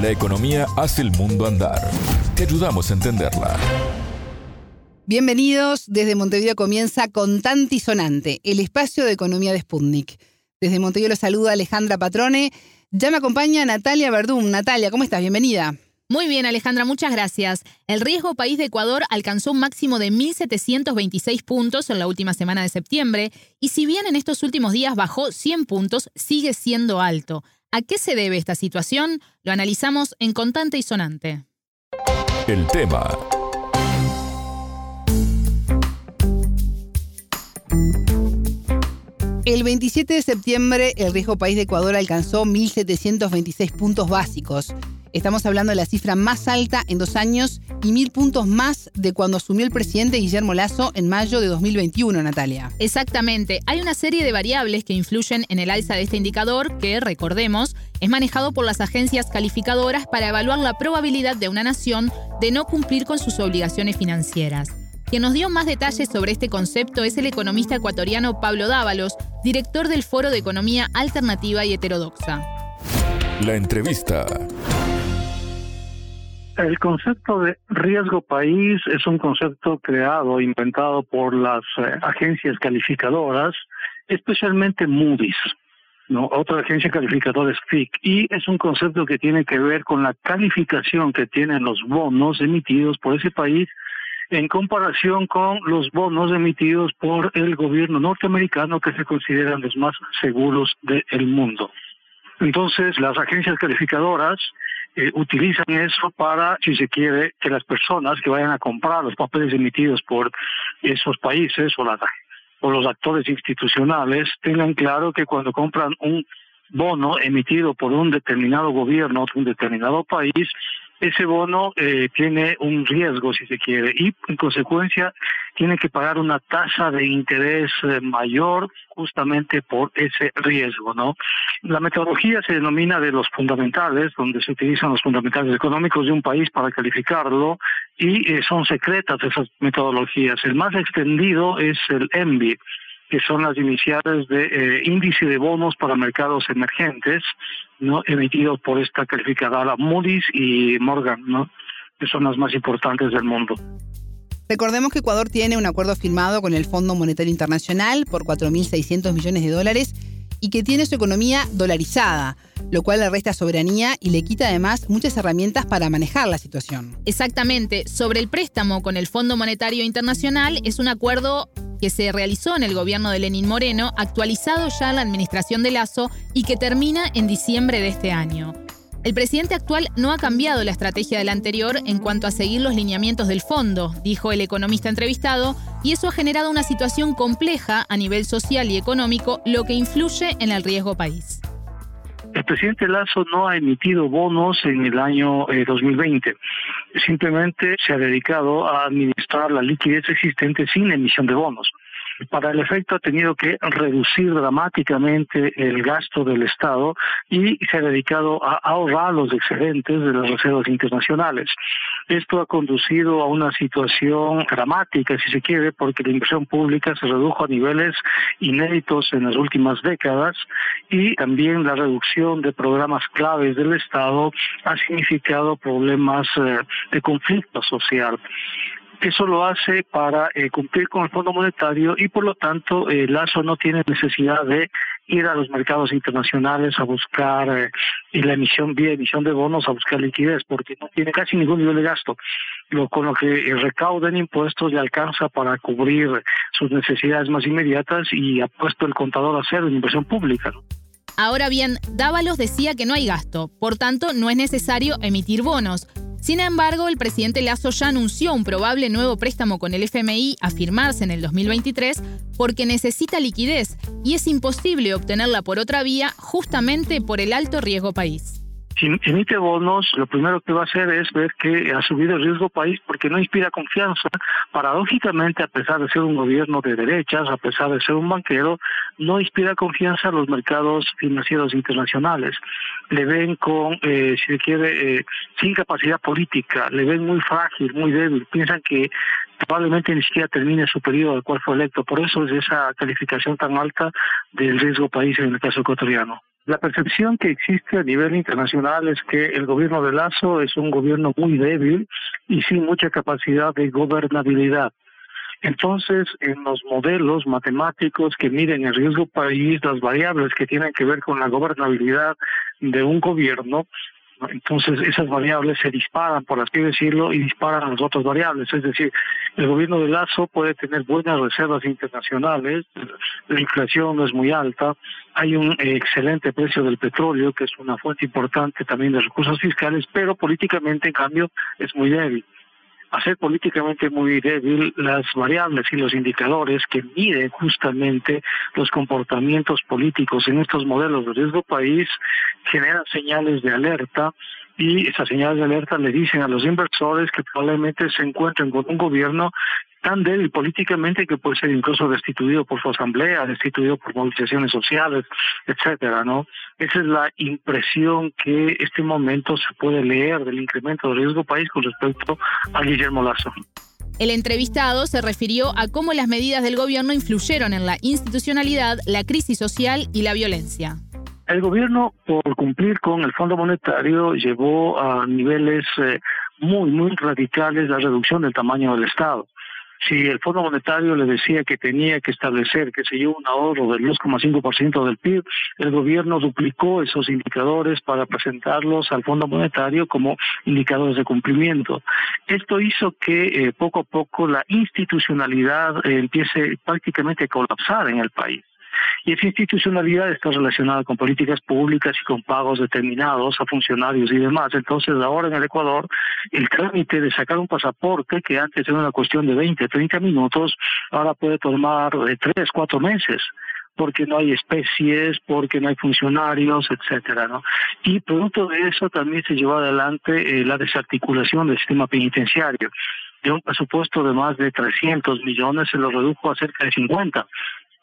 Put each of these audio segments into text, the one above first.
La economía hace el mundo andar. Te ayudamos a entenderla. Bienvenidos. Desde Montevideo comienza Contante y Sonante, el espacio de economía de Sputnik. Desde Montevideo los saluda Alejandra Patrone. Ya me acompaña Natalia Verdún. Natalia, ¿cómo estás? Bienvenida. Muy bien, Alejandra, muchas gracias. El riesgo país de Ecuador alcanzó un máximo de 1.726 puntos en la última semana de septiembre y si bien en estos últimos días bajó 100 puntos, sigue siendo alto. ¿A qué se debe esta situación? Lo analizamos en Contante y Sonante. El tema. El 27 de septiembre, el riesgo país de Ecuador alcanzó 1.726 puntos básicos. Estamos hablando de la cifra más alta en dos años y mil puntos más de cuando asumió el presidente Guillermo Lazo en mayo de 2021, Natalia. Exactamente. Hay una serie de variables que influyen en el alza de este indicador que, recordemos, es manejado por las agencias calificadoras para evaluar la probabilidad de una nación de no cumplir con sus obligaciones financieras. Quien nos dio más detalles sobre este concepto es el economista ecuatoriano Pablo Dávalos, director del Foro de Economía Alternativa y Heterodoxa. La entrevista. El concepto de riesgo país es un concepto creado, inventado por las eh, agencias calificadoras, especialmente Moody's. ¿no? Otra agencia calificadora es FIC y es un concepto que tiene que ver con la calificación que tienen los bonos emitidos por ese país en comparación con los bonos emitidos por el gobierno norteamericano que se consideran los más seguros del mundo. Entonces, las agencias calificadoras eh, utilizan eso para, si se quiere, que las personas que vayan a comprar los papeles emitidos por esos países o, las, o los actores institucionales tengan claro que cuando compran un bono emitido por un determinado gobierno de un determinado país, ese bono eh, tiene un riesgo, si se quiere, y en consecuencia tiene que pagar una tasa de interés eh, mayor justamente por ese riesgo, ¿no? La metodología se denomina de los fundamentales, donde se utilizan los fundamentales económicos de un país para calificarlo y eh, son secretas esas metodologías. El más extendido es el ENVI, que son las iniciales de eh, índice de bonos para mercados emergentes, no emitidos por esta calificadora Moody's y Morgan, ¿no? que son las más importantes del mundo. Recordemos que Ecuador tiene un acuerdo firmado con el Fondo Monetario Internacional por 4.600 millones de dólares y que tiene su economía dolarizada, lo cual le resta soberanía y le quita además muchas herramientas para manejar la situación. Exactamente. Sobre el préstamo con el Fondo Monetario Internacional es un acuerdo que se realizó en el gobierno de Lenín Moreno, actualizado ya en la administración de Lazo y que termina en diciembre de este año. El presidente actual no ha cambiado la estrategia del anterior en cuanto a seguir los lineamientos del fondo, dijo el economista entrevistado, y eso ha generado una situación compleja a nivel social y económico, lo que influye en el riesgo país. El presidente Lazo no ha emitido bonos en el año 2020. Simplemente se ha dedicado a administrar la liquidez existente sin emisión de bonos para el efecto ha tenido que reducir dramáticamente el gasto del Estado y se ha dedicado a ahorrar los excedentes de las reservas internacionales. Esto ha conducido a una situación dramática, si se quiere, porque la inversión pública se redujo a niveles inéditos en las últimas décadas y también la reducción de programas claves del Estado ha significado problemas eh, de conflicto social. Eso lo hace para eh, cumplir con el Fondo Monetario y por lo tanto eh, Lazo no tiene necesidad de ir a los mercados internacionales a buscar eh, la emisión vía emisión de bonos a buscar liquidez porque no tiene casi ningún nivel de gasto lo con lo que recauda en impuestos le alcanza para cubrir sus necesidades más inmediatas y ha puesto el contador a cero en inversión pública Ahora bien, Dávalos decía que no hay gasto, por tanto no es necesario emitir bonos. Sin embargo, el presidente Lazo ya anunció un probable nuevo préstamo con el FMI a firmarse en el 2023 porque necesita liquidez y es imposible obtenerla por otra vía justamente por el alto riesgo país si emite bonos, lo primero que va a hacer es ver que ha subido el riesgo país porque no inspira confianza. Paradójicamente, a pesar de ser un gobierno de derechas, a pesar de ser un banquero, no inspira confianza a los mercados financieros internacionales. Le ven con, eh, si se quiere, eh, sin capacidad política, le ven muy frágil, muy débil. Piensan que probablemente ni siquiera termine su periodo al cual fue electo. Por eso es esa calificación tan alta del riesgo país en el caso ecuatoriano. La percepción que existe a nivel internacional es que el gobierno de Lazo es un gobierno muy débil y sin mucha capacidad de gobernabilidad. Entonces, en los modelos matemáticos que miden el riesgo país, las variables que tienen que ver con la gobernabilidad de un gobierno, entonces esas variables se disparan, por así decirlo, y disparan a las otras variables. Es decir, el gobierno de Lazo puede tener buenas reservas internacionales, la inflación no es muy alta, hay un excelente precio del petróleo, que es una fuente importante también de recursos fiscales, pero políticamente, en cambio, es muy débil hacer políticamente muy débil las variables y los indicadores que miden justamente los comportamientos políticos en estos modelos de riesgo país generan señales de alerta y esas señales de alerta le dicen a los inversores que probablemente se encuentren con un gobierno tan débil políticamente que puede ser incluso destituido por su asamblea, destituido por movilizaciones sociales, etcétera, ¿no? Esa es la impresión que este momento se puede leer del incremento del riesgo país con respecto a Guillermo Lazo. El entrevistado se refirió a cómo las medidas del gobierno influyeron en la institucionalidad, la crisis social y la violencia. El gobierno, por cumplir con el Fondo Monetario, llevó a niveles eh, muy, muy radicales la reducción del tamaño del Estado si el Fondo Monetario le decía que tenía que establecer, que se llevó un ahorro del 2,5% del PIB, el gobierno duplicó esos indicadores para presentarlos al Fondo Monetario como indicadores de cumplimiento. Esto hizo que eh, poco a poco la institucionalidad eh, empiece prácticamente a colapsar en el país. Y esa institucionalidad está relacionada con políticas públicas y con pagos determinados a funcionarios y demás. Entonces, ahora en el Ecuador, el trámite de sacar un pasaporte, que antes era una cuestión de 20, 30 minutos, ahora puede tomar de 3, 4 meses porque no hay especies, porque no hay funcionarios, etcétera, ¿no? Y producto de eso también se llevó adelante eh, la desarticulación del sistema penitenciario. De un presupuesto de más de 300 millones se lo redujo a cerca de 50.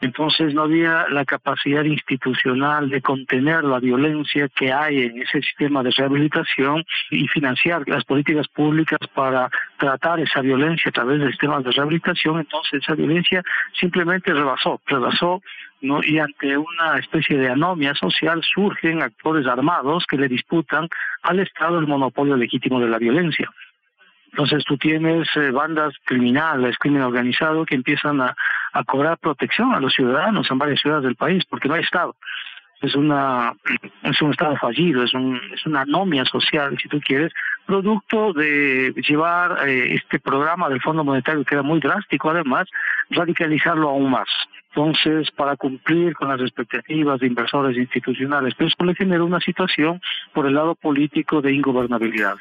Entonces no había la capacidad institucional de contener la violencia que hay en ese sistema de rehabilitación y financiar las políticas públicas para tratar esa violencia a través del sistema de rehabilitación. Entonces esa violencia simplemente rebasó, rebasó ¿no? y ante una especie de anomia social surgen actores armados que le disputan al Estado el monopolio legítimo de la violencia. Entonces tú tienes eh, bandas criminales, crimen organizado, que empiezan a, a cobrar protección a los ciudadanos en varias ciudades del país, porque no hay Estado es una es un estado fallido, es un, es una anomia social, si tú quieres, producto de llevar eh, este programa del Fondo Monetario que era muy drástico, además, radicalizarlo aún más. Entonces, para cumplir con las expectativas de inversores institucionales, pero eso le generó una situación por el lado político de ingobernabilidad.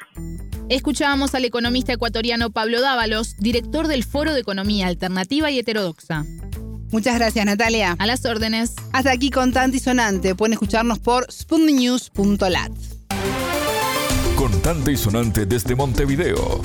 Escuchábamos al economista ecuatoriano Pablo Dávalos, director del Foro de Economía Alternativa y Heterodoxa. Muchas gracias, Natalia. A las órdenes. Hasta aquí Contante y Sonante. Pueden escucharnos por spunnews.lat. Contante y Sonante desde Montevideo.